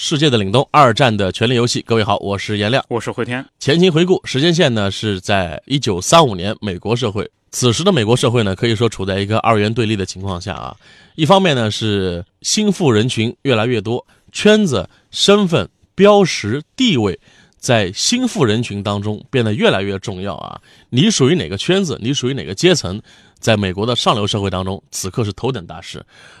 世界的凛冬，二战的权力游戏。各位好，我是颜亮，我是慧天。前情回顾，时间线呢是在一九三五年美国社会。此时的美国社会呢，可以说处在一个二元对立的情况下啊。一方面呢是新富人群越来越多，圈子、身份、标识、地位。在新富人群当中变得越来越重要啊！你属于哪个圈子？你属于哪个阶层？在美国的上流社会当中，此刻是头等大事；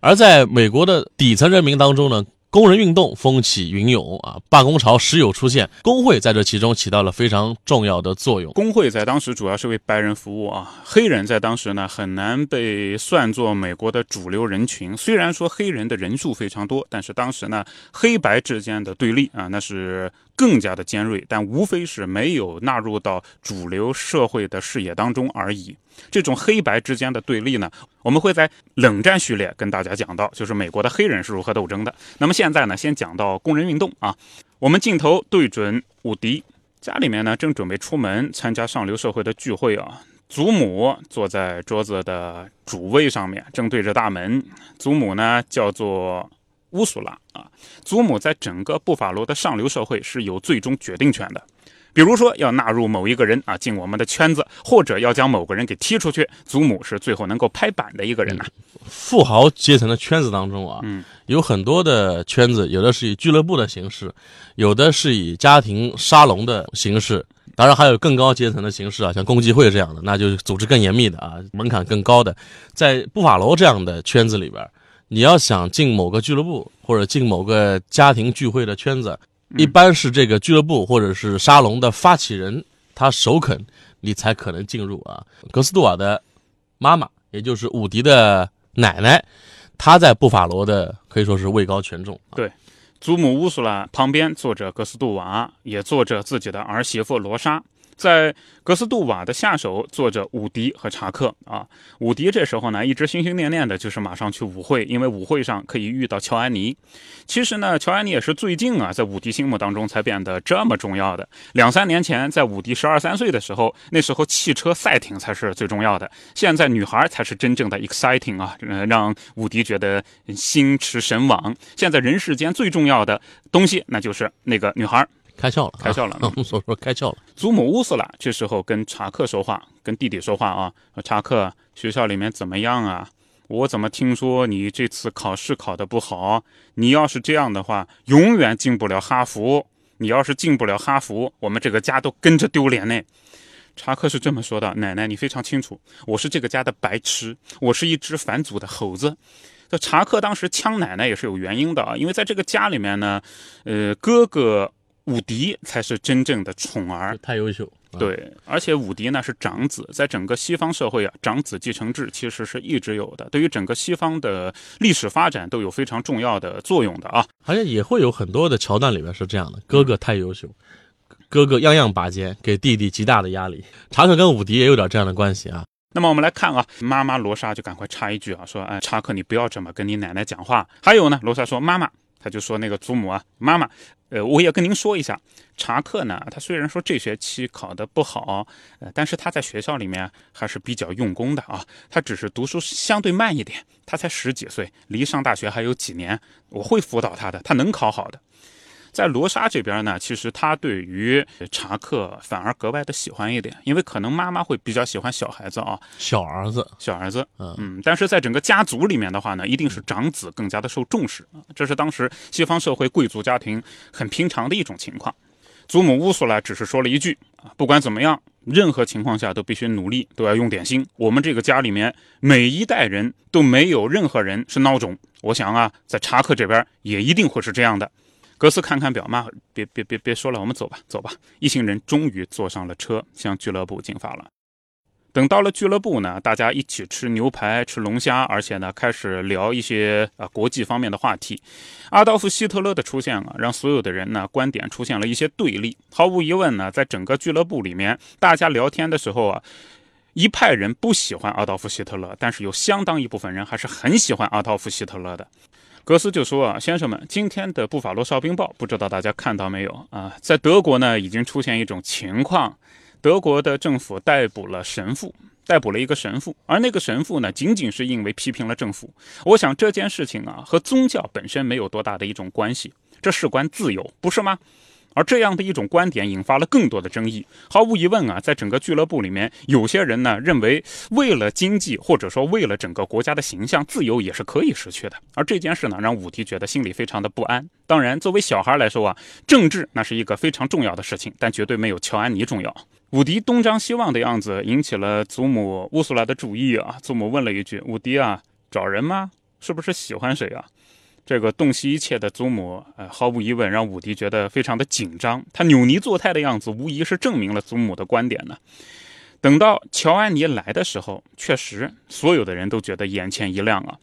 而在美国的底层人民当中呢？工人运动风起云涌啊，罢工潮时有出现，工会在这其中起到了非常重要的作用。工会在当时主要是为白人服务啊，黑人在当时呢很难被算作美国的主流人群。虽然说黑人的人数非常多，但是当时呢黑白之间的对立啊那是更加的尖锐，但无非是没有纳入到主流社会的视野当中而已。这种黑白之间的对立呢，我们会在冷战序列跟大家讲到，就是美国的黑人是如何斗争的。那么现在呢，先讲到工人运动啊。我们镜头对准伍迪家里面呢，正准备出门参加上流社会的聚会啊。祖母坐在桌子的主位上面，正对着大门。祖母呢叫做乌苏拉啊。祖母在整个布法罗的上流社会是有最终决定权的。比如说要纳入某一个人啊进我们的圈子，或者要将某个人给踢出去，祖母是最后能够拍板的一个人呐。富豪阶层的圈子当中啊，嗯，有很多的圈子，有的是以俱乐部的形式，有的是以家庭沙龙的形式，当然还有更高阶层的形式啊，像共济会这样的，那就是组织更严密的啊，门槛更高的。在布法罗这样的圈子里边，你要想进某个俱乐部或者进某个家庭聚会的圈子。一般是这个俱乐部或者是沙龙的发起人，他首肯，你才可能进入啊。格斯杜瓦的妈妈，也就是伍迪的奶奶，她在布法罗的可以说是位高权重。对，祖母乌苏拉旁边坐着格斯杜瓦，也坐着自己的儿媳妇罗莎。在格斯杜瓦的下手坐着伍迪和查克啊，伍迪这时候呢一直心心念念的就是马上去舞会，因为舞会上可以遇到乔安妮。其实呢，乔安妮也是最近啊，在伍迪心目当中才变得这么重要的。两三年前，在伍迪十二三岁的时候，那时候汽车赛艇才是最重要的，现在女孩才是真正的 exciting 啊，让伍迪觉得心驰神往。现在人世间最重要的东西，那就是那个女孩。开窍了，开窍了。我们所说开窍了。祖母乌斯拉这时候跟查克说话，跟弟弟说话啊。查克，学校里面怎么样啊？我怎么听说你这次考试考得不好？你要是这样的话，永远进不了哈佛。你要是进不了哈佛，我们这个家都跟着丢脸呢。查克是这么说的：“奶奶，你非常清楚，我是这个家的白痴，我是一只反祖的猴子。”这查克当时呛奶奶也是有原因的啊，因为在这个家里面呢，呃，哥哥。伍迪才是真正的宠儿，太优秀。对，而且武迪呢是长子，在整个西方社会啊，长子继承制其实是一直有的，对于整个西方的历史发展都有非常重要的作用的啊。好像也会有很多的桥段里面是这样的：哥哥太优秀，哥哥样样拔尖，给弟弟极大的压力。查克跟武迪也有点这样的关系啊。那么我们来看啊，妈妈罗莎就赶快插一句啊，说：“哎，查克，你不要这么跟你奶奶讲话。”还有呢，罗莎说：“妈妈。”他就说：“那个祖母啊，妈妈，呃，我也跟您说一下，查克呢，他虽然说这学期考得不好，呃，但是他在学校里面还是比较用功的啊。他只是读书相对慢一点，他才十几岁，离上大学还有几年，我会辅导他的，他能考好的。”在罗莎这边呢，其实他对于查克反而格外的喜欢一点，因为可能妈妈会比较喜欢小孩子啊，小儿子，小儿子，嗯嗯，但是在整个家族里面的话呢，一定是长子更加的受重视啊，这是当时西方社会贵族家庭很平常的一种情况。祖母乌苏拉只是说了一句啊，不管怎么样，任何情况下都必须努力，都要用点心。我们这个家里面每一代人都没有任何人是孬种，我想啊，在查克这边也一定会是这样的。格斯看看表，妈，别别别别说了，我们走吧，走吧。一行人终于坐上了车，向俱乐部进发了。等到了俱乐部呢，大家一起吃牛排、吃龙虾，而且呢开始聊一些啊国际方面的话题。阿道夫·希特勒的出现啊，让所有的人呢观点出现了一些对立。毫无疑问呢，在整个俱乐部里面，大家聊天的时候啊，一派人不喜欢阿道夫·希特勒，但是有相当一部分人还是很喜欢阿道夫·希特勒的。格斯就说啊，先生们，今天的《布法罗哨兵报》，不知道大家看到没有啊？在德国呢，已经出现一种情况。德国的政府逮捕了神父，逮捕了一个神父，而那个神父呢，仅仅是因为批评了政府。我想这件事情啊，和宗教本身没有多大的一种关系，这事关自由，不是吗？而这样的一种观点引发了更多的争议。毫无疑问啊，在整个俱乐部里面，有些人呢认为，为了经济或者说为了整个国家的形象，自由也是可以失去的。而这件事呢，让武迪觉得心里非常的不安。当然，作为小孩来说啊，政治那是一个非常重要的事情，但绝对没有乔安妮重要。武迪东张西望的样子引起了祖母乌苏拉的注意啊。祖母问了一句：“武迪啊，找人吗？是不是喜欢谁啊？”这个洞悉一切的祖母，呃，毫无疑问让武迪觉得非常的紧张。他扭捏作态的样子，无疑是证明了祖母的观点呢。等到乔安妮来的时候，确实所有的人都觉得眼前一亮啊。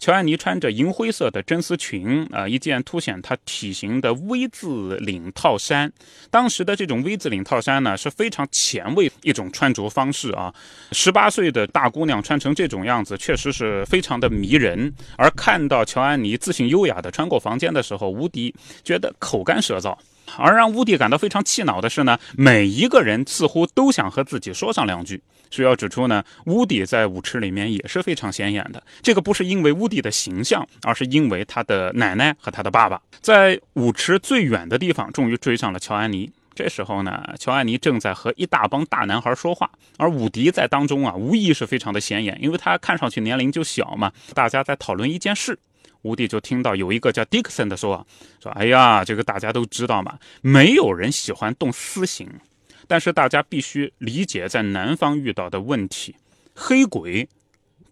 乔安妮穿着银灰色的真丝裙，啊，一件凸显她体型的 V 字领套衫。当时的这种 V 字领套衫呢，是非常前卫一种穿着方式啊。十八岁的大姑娘穿成这种样子，确实是非常的迷人。而看到乔安妮自信优雅的穿过房间的时候，吴迪觉得口干舌燥。而让乌迪感到非常气恼的是呢，每一个人似乎都想和自己说上两句。需要指出呢，乌迪在舞池里面也是非常显眼的。这个不是因为乌迪的形象，而是因为他的奶奶和他的爸爸在舞池最远的地方终于追上了乔安妮。这时候呢，乔安妮正在和一大帮大男孩说话，而伍迪在当中啊，无疑是非常的显眼，因为他看上去年龄就小嘛。大家在讨论一件事。吴迪就听到有一个叫迪克森的说啊，说哎呀，这个大家都知道嘛，没有人喜欢动私刑，但是大家必须理解在南方遇到的问题，黑鬼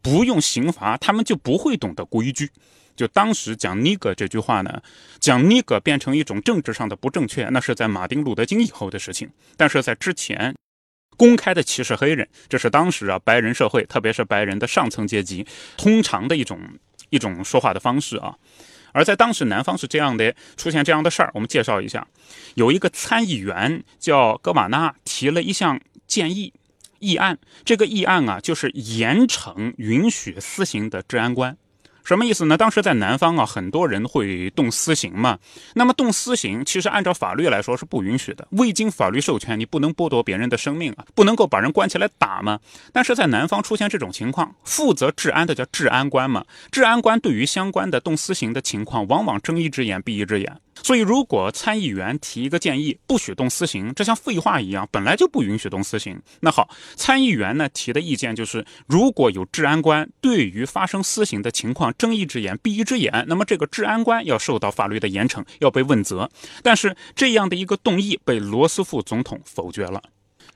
不用刑罚，他们就不会懂得规矩。就当时讲尼格这句话呢，讲尼格变成一种政治上的不正确，那是在马丁路德金以后的事情，但是在之前，公开的歧视黑人，这是当时啊白人社会，特别是白人的上层阶级通常的一种。一种说话的方式啊，而在当时南方是这样的，出现这样的事儿，我们介绍一下，有一个参议员叫戈瓦纳提了一项建议议案，这个议案啊就是严惩允许私刑的治安官。什么意思呢？当时在南方啊，很多人会动私刑嘛。那么动私刑，其实按照法律来说是不允许的，未经法律授权，你不能剥夺别人的生命啊，不能够把人关起来打嘛。但是在南方出现这种情况，负责治安的叫治安官嘛，治安官对于相关的动私刑的情况，往往睁一只眼闭一只眼。所以，如果参议员提一个建议，不许动私刑，这像废话一样，本来就不允许动私刑。那好，参议员呢提的意见就是，如果有治安官对于发生私刑的情况睁一只眼闭一只眼，那么这个治安官要受到法律的严惩，要被问责。但是这样的一个动议被罗斯福总统否决了。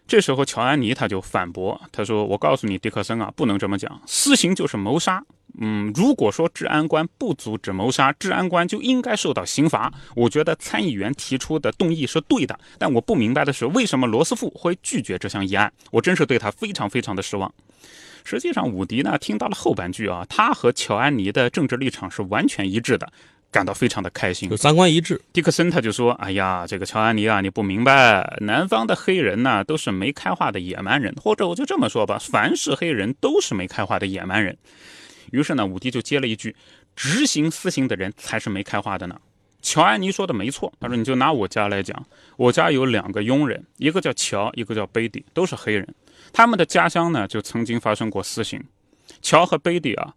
这时候，乔安妮他就反驳，他说：“我告诉你，迪克森啊，不能这么讲，私刑就是谋杀。嗯，如果说治安官不阻止谋杀，治安官就应该受到刑罚。我觉得参议员提出的动议是对的，但我不明白的是，为什么罗斯福会拒绝这项议案？我真是对他非常非常的失望。实际上，伍迪呢听到了后半句啊，他和乔安妮的政治立场是完全一致的。”感到非常的开心，就三观一致。迪克森他就说：“哎呀，这个乔安妮啊，你不明白，南方的黑人呢都是没开化的野蛮人，或者我就这么说吧，凡是黑人都是没开化的野蛮人。”于是呢，武迪就接了一句：“执行私刑的人才是没开化的呢。”乔安妮说的没错，他说：“你就拿我家来讲，我家有两个佣人，一个叫乔，一个叫贝蒂，都是黑人，他们的家乡呢就曾经发生过私刑。乔和贝蒂啊，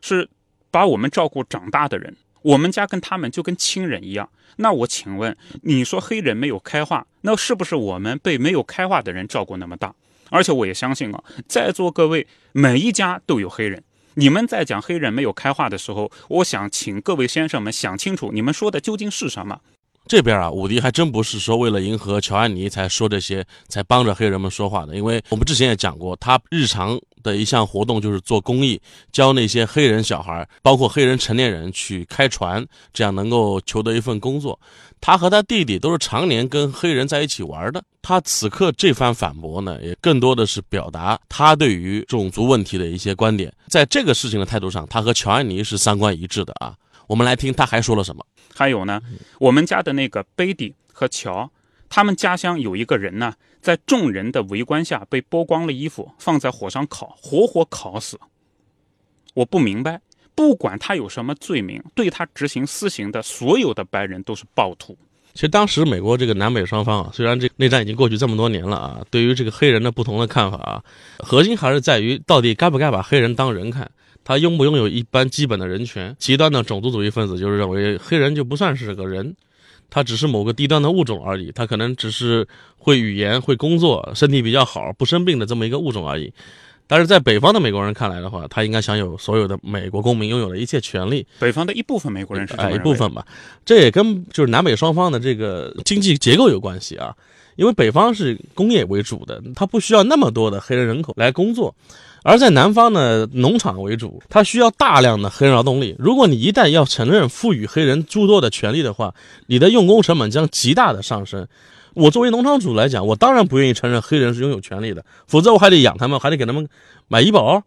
是把我们照顾长大的人。”我们家跟他们就跟亲人一样，那我请问，你说黑人没有开化，那是不是我们被没有开化的人照顾那么大？而且我也相信啊，在座各位每一家都有黑人。你们在讲黑人没有开化的时候，我想请各位先生们想清楚，你们说的究竟是什么？这边啊，伍迪还真不是说为了迎合乔安妮才说这些，才帮着黑人们说话的。因为我们之前也讲过，他日常的一项活动就是做公益，教那些黑人小孩，包括黑人成年人去开船，这样能够求得一份工作。他和他弟弟都是常年跟黑人在一起玩的。他此刻这番反驳呢，也更多的是表达他对于种族问题的一些观点。在这个事情的态度上，他和乔安妮是三观一致的啊。我们来听他还说了什么。还有呢，我们家的那个贝蒂和乔，他们家乡有一个人呢，在众人的围观下被剥光了衣服，放在火上烤，活活烤死。我不明白，不管他有什么罪名，对他执行私刑的所有的白人都是暴徒。其实当时美国这个南北双方啊，虽然这内战已经过去这么多年了啊，对于这个黑人的不同的看法啊，核心还是在于到底该不该把黑人当人看。他拥不拥有一般基本的人权？极端的种族主义分子就是认为黑人就不算是个人，他只是某个低端的物种而已，他可能只是会语言、会工作、身体比较好、不生病的这么一个物种而已。但是在北方的美国人看来的话，他应该享有所有的美国公民拥有的一切权利。北方的一部分美国人是这一部分吧，这也跟就是南北双方的这个经济结构有关系啊。因为北方是工业为主的，它不需要那么多的黑人人口来工作。而在南方呢，农场为主，它需要大量的黑人劳动力。如果你一旦要承认赋予黑人诸多的权利的话，你的用工成本将极大的上升。我作为农场主来讲，我当然不愿意承认黑人是拥有权利的，否则我还得养他们，还得给他们买医保。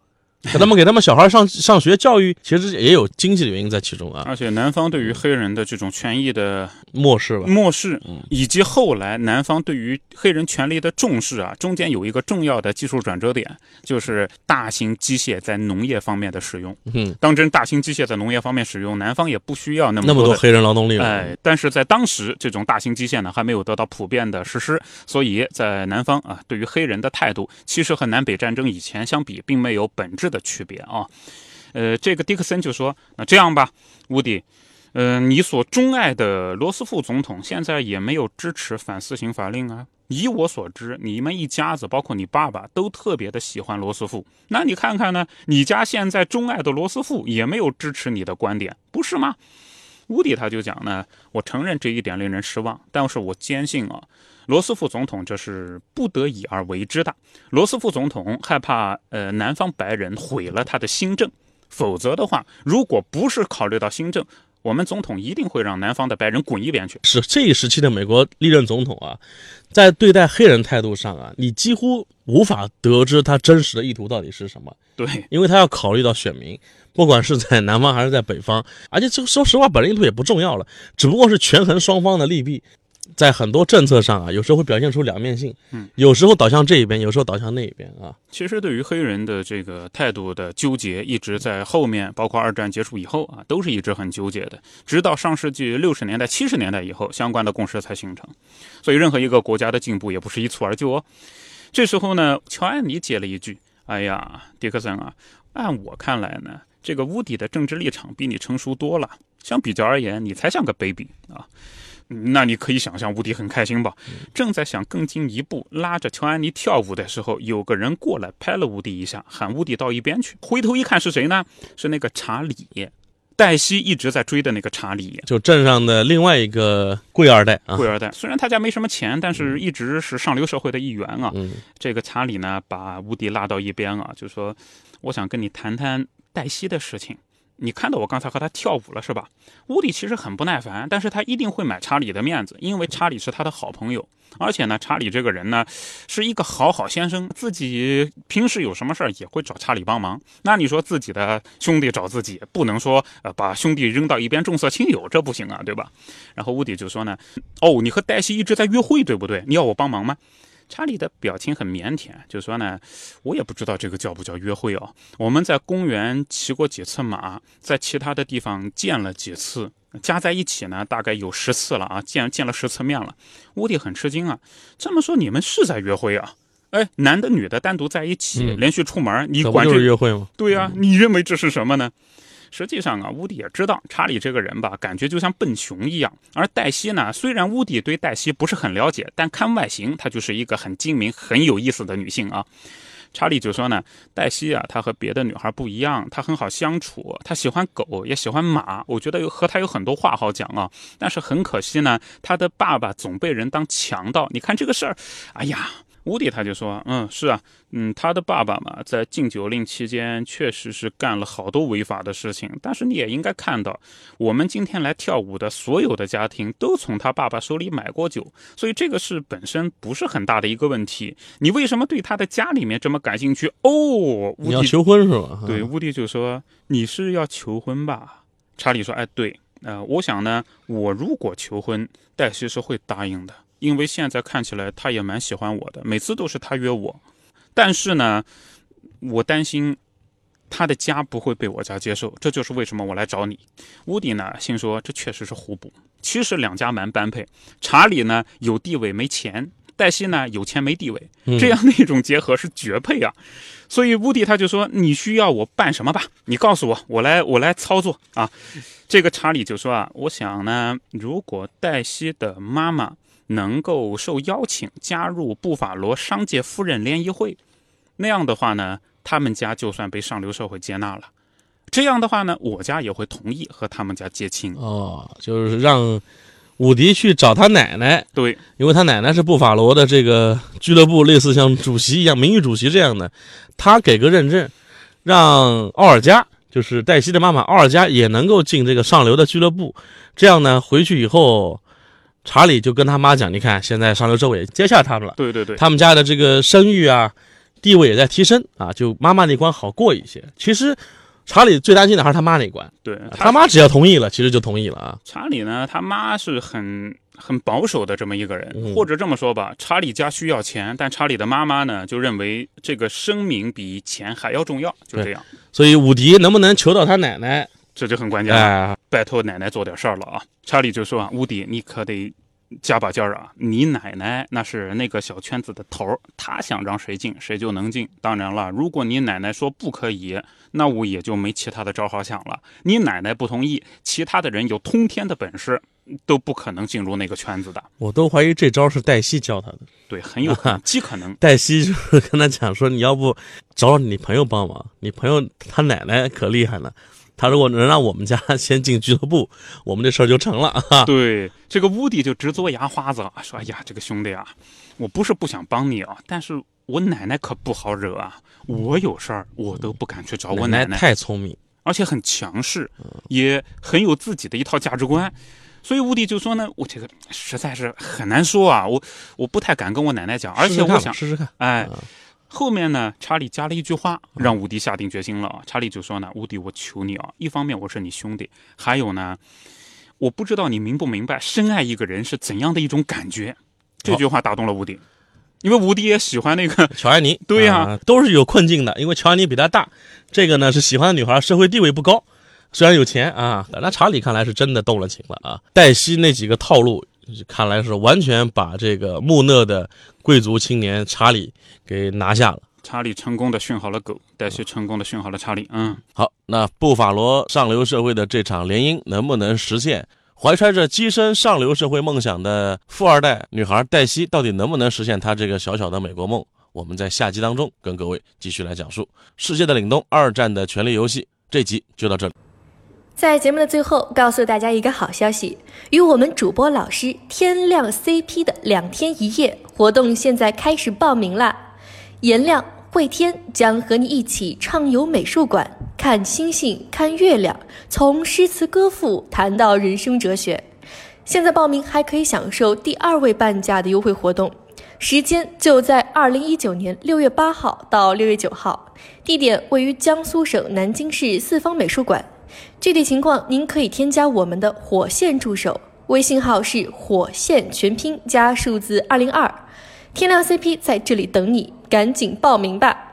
给他们给他们小孩上上学教育，其实也有经济的原因在其中啊。而且南方对于黑人的这种权益的漠视吧，漠视，以及后来南方对于黑人权利的重视啊，中间有一个重要的技术转折点，就是大型机械在农业方面的使用。嗯，当真大型机械在农业方面使用，南方也不需要那么那么多黑人劳动力了。哎，但是在当时，这种大型机械呢还没有得到普遍的实施，所以在南方啊，对于黑人的态度，其实和南北战争以前相比，并没有本质的的区别啊。呃，这个迪克森就说：“那这样吧，乌迪，嗯，你所钟爱的罗斯福总统现在也没有支持反私刑法令啊。以我所知，你们一家子，包括你爸爸，都特别的喜欢罗斯福。那你看看呢？你家现在钟爱的罗斯福也没有支持你的观点，不是吗？”乌迪他就讲呢：“我承认这一点令人失望，但是我坚信啊，罗斯福总统这是不得已而为之的。罗斯福总统害怕呃南方白人毁了他的新政。”否则的话，如果不是考虑到新政，我们总统一定会让南方的白人滚一边去。是这一时期的美国历任总统啊，在对待黑人态度上啊，你几乎无法得知他真实的意图到底是什么。对，因为他要考虑到选民，不管是在南方还是在北方，而且这个说实话，本人意图也不重要了，只不过是权衡双方的利弊。在很多政策上啊，有时候会表现出两面性，嗯，有时候导向这一边，有时候导向那一边啊。其实对于黑人的这个态度的纠结，一直在后面，包括二战结束以后啊，都是一直很纠结的。直到上世纪六十年代、七十年代以后，相关的共识才形成。所以，任何一个国家的进步也不是一蹴而就哦。这时候呢，乔安妮接了一句：“哎呀，迪克森啊，按我看来呢，这个乌迪的政治立场比你成熟多了。相比较而言，你才像个 baby 啊。”那你可以想象，乌迪很开心吧？正在想更进一步拉着乔安妮跳舞的时候，有个人过来拍了乌迪一下，喊乌迪到一边去。回头一看是谁呢？是那个查理，黛西一直在追的那个查理，就镇上的另外一个贵二代啊。贵二代虽然他家没什么钱，但是一直是上流社会的一员啊。这个查理呢，把乌迪拉到一边啊，就说：“我想跟你谈谈黛西的事情。”你看到我刚才和他跳舞了是吧？乌迪其实很不耐烦，但是他一定会买查理的面子，因为查理是他的好朋友。而且呢，查理这个人呢，是一个好好先生，自己平时有什么事儿也会找查理帮忙。那你说自己的兄弟找自己，不能说呃把兄弟扔到一边重色轻友，这不行啊，对吧？然后乌迪就说呢，哦，你和黛西一直在约会，对不对？你要我帮忙吗？查理的表情很腼腆，就说呢，我也不知道这个叫不叫约会哦。我们在公园骑过几次马，在其他的地方见了几次，加在一起呢，大概有十次了啊，见见了十次面了。乌迪很吃惊啊，这么说你们是在约会啊？哎，男的女的单独在一起，连续出门，你管这是约会吗？对呀，你认为这是什么呢？实际上啊，乌迪也知道查理这个人吧，感觉就像笨熊一样。而黛西呢，虽然乌迪对黛西不是很了解，但看外形，她就是一个很精明、很有意思的女性啊。查理就说呢，黛西啊，她和别的女孩不一样，她很好相处，她喜欢狗，也喜欢马。我觉得有和她有很多话好讲啊。但是很可惜呢，她的爸爸总被人当强盗。你看这个事儿，哎呀。乌迪他就说：“嗯，是啊，嗯，他的爸爸嘛，在禁酒令期间确实是干了好多违法的事情。但是你也应该看到，我们今天来跳舞的所有的家庭都从他爸爸手里买过酒，所以这个事本身不是很大的一个问题。你为什么对他的家里面这么感兴趣？哦，你要求婚是吧？对，乌迪就说你是要求婚吧？查理说：哎，对，呃，我想呢，我如果求婚，黛西是会答应的。”因为现在看起来他也蛮喜欢我的，每次都是他约我，但是呢，我担心他的家不会被我家接受，这就是为什么我来找你。乌迪呢，心说这确实是互补，其实两家蛮般配。查理呢有地位没钱，黛西呢有钱没地位，这样的一种结合是绝配啊。所以乌迪他就说：“你需要我办什么吧？你告诉我，我来我来操作啊。”这个查理就说啊：“我想呢，如果黛西的妈妈。”能够受邀请加入布法罗商界夫人联谊会，那样的话呢，他们家就算被上流社会接纳了。这样的话呢，我家也会同意和他们家结亲。哦，就是让伍迪去找他奶奶。对，因为他奶奶是布法罗的这个俱乐部，类似像主席一样，名誉主席这样的，他给个认证，让奥尔加，就是黛西的妈妈奥尔加也能够进这个上流的俱乐部。这样呢，回去以后。查理就跟他妈讲：“你看，现在上流社会接下他们了，对对对，他们家的这个声誉啊，地位也在提升啊，就妈妈那关好过一些。其实，查理最担心的还是他妈那关。对他妈只要同意了，其实就同意了啊。查理呢，他妈是很很保守的这么一个人，或者这么说吧，查理家需要钱，但查理的妈妈呢，就认为这个声名比钱还要重要，就这样。所以伍迪能不能求到他奶奶？”这就很关键了，拜托奶奶做点事儿了啊！查理就说啊，乌迪，你可得加把劲儿啊！你奶奶那是那个小圈子的头儿，她想让谁进谁就能进。当然了，如果你奶奶说不可以，那我也就没其他的招好想了。你奶奶不同意，其他的人有通天的本事都不可能进入那个圈子的。我都怀疑这招是黛西教他的，对，很有可能，极可能。黛西就是跟他讲说，你要不找你朋友帮忙，你朋友他奶奶可厉害了。他如果能让我们家先进俱乐部，我们这事儿就成了。对，这个乌迪就直嘬牙花子了，说：“哎呀，这个兄弟啊，我不是不想帮你啊，但是我奶奶可不好惹啊。我有事儿，我都不敢去找我奶奶。太聪明，而且很强势，也很有自己的一套价值观。所以乌迪就说呢，我这个实在是很难说啊，我我不太敢跟我奶奶讲，而且我想试试看，哎。”后面呢，查理加了一句话，让伍迪下定决心了啊。查理就说呢：“伍迪，我求你啊，一方面我是你兄弟，还有呢，我不知道你明不明白，深爱一个人是怎样的一种感觉。”这句话打动了伍迪，因为伍迪也喜欢那个 乔安妮。对呀，都是有困境的，因为乔安妮比他大。这个呢是喜欢的女孩，社会地位不高，虽然有钱啊。那查理看来是真的动了情了啊。黛西那几个套路。看来是完全把这个木讷的贵族青年查理给拿下了。查理成功的训好了狗，黛西成功的训好了查理。嗯，好，那布法罗上流社会的这场联姻能不能实现？怀揣着跻身上流社会梦想的富二代女孩黛西，到底能不能实现她这个小小的美国梦？我们在下集当中跟各位继续来讲述《世界的凛冬》二战的权力游戏。这集就到这里。在节目的最后，告诉大家一个好消息：与我们主播老师天亮 CP 的两天一夜活动现在开始报名啦！颜亮、慧天将和你一起畅游美术馆，看星星，看月亮，从诗词歌赋谈到人生哲学。现在报名还可以享受第二位半价的优惠活动，时间就在二零一九年六月八号到六月九号，地点位于江苏省南京市四方美术馆。具体情况，您可以添加我们的火线助手，微信号是火线全拼加数字二零二，天亮 CP 在这里等你，赶紧报名吧。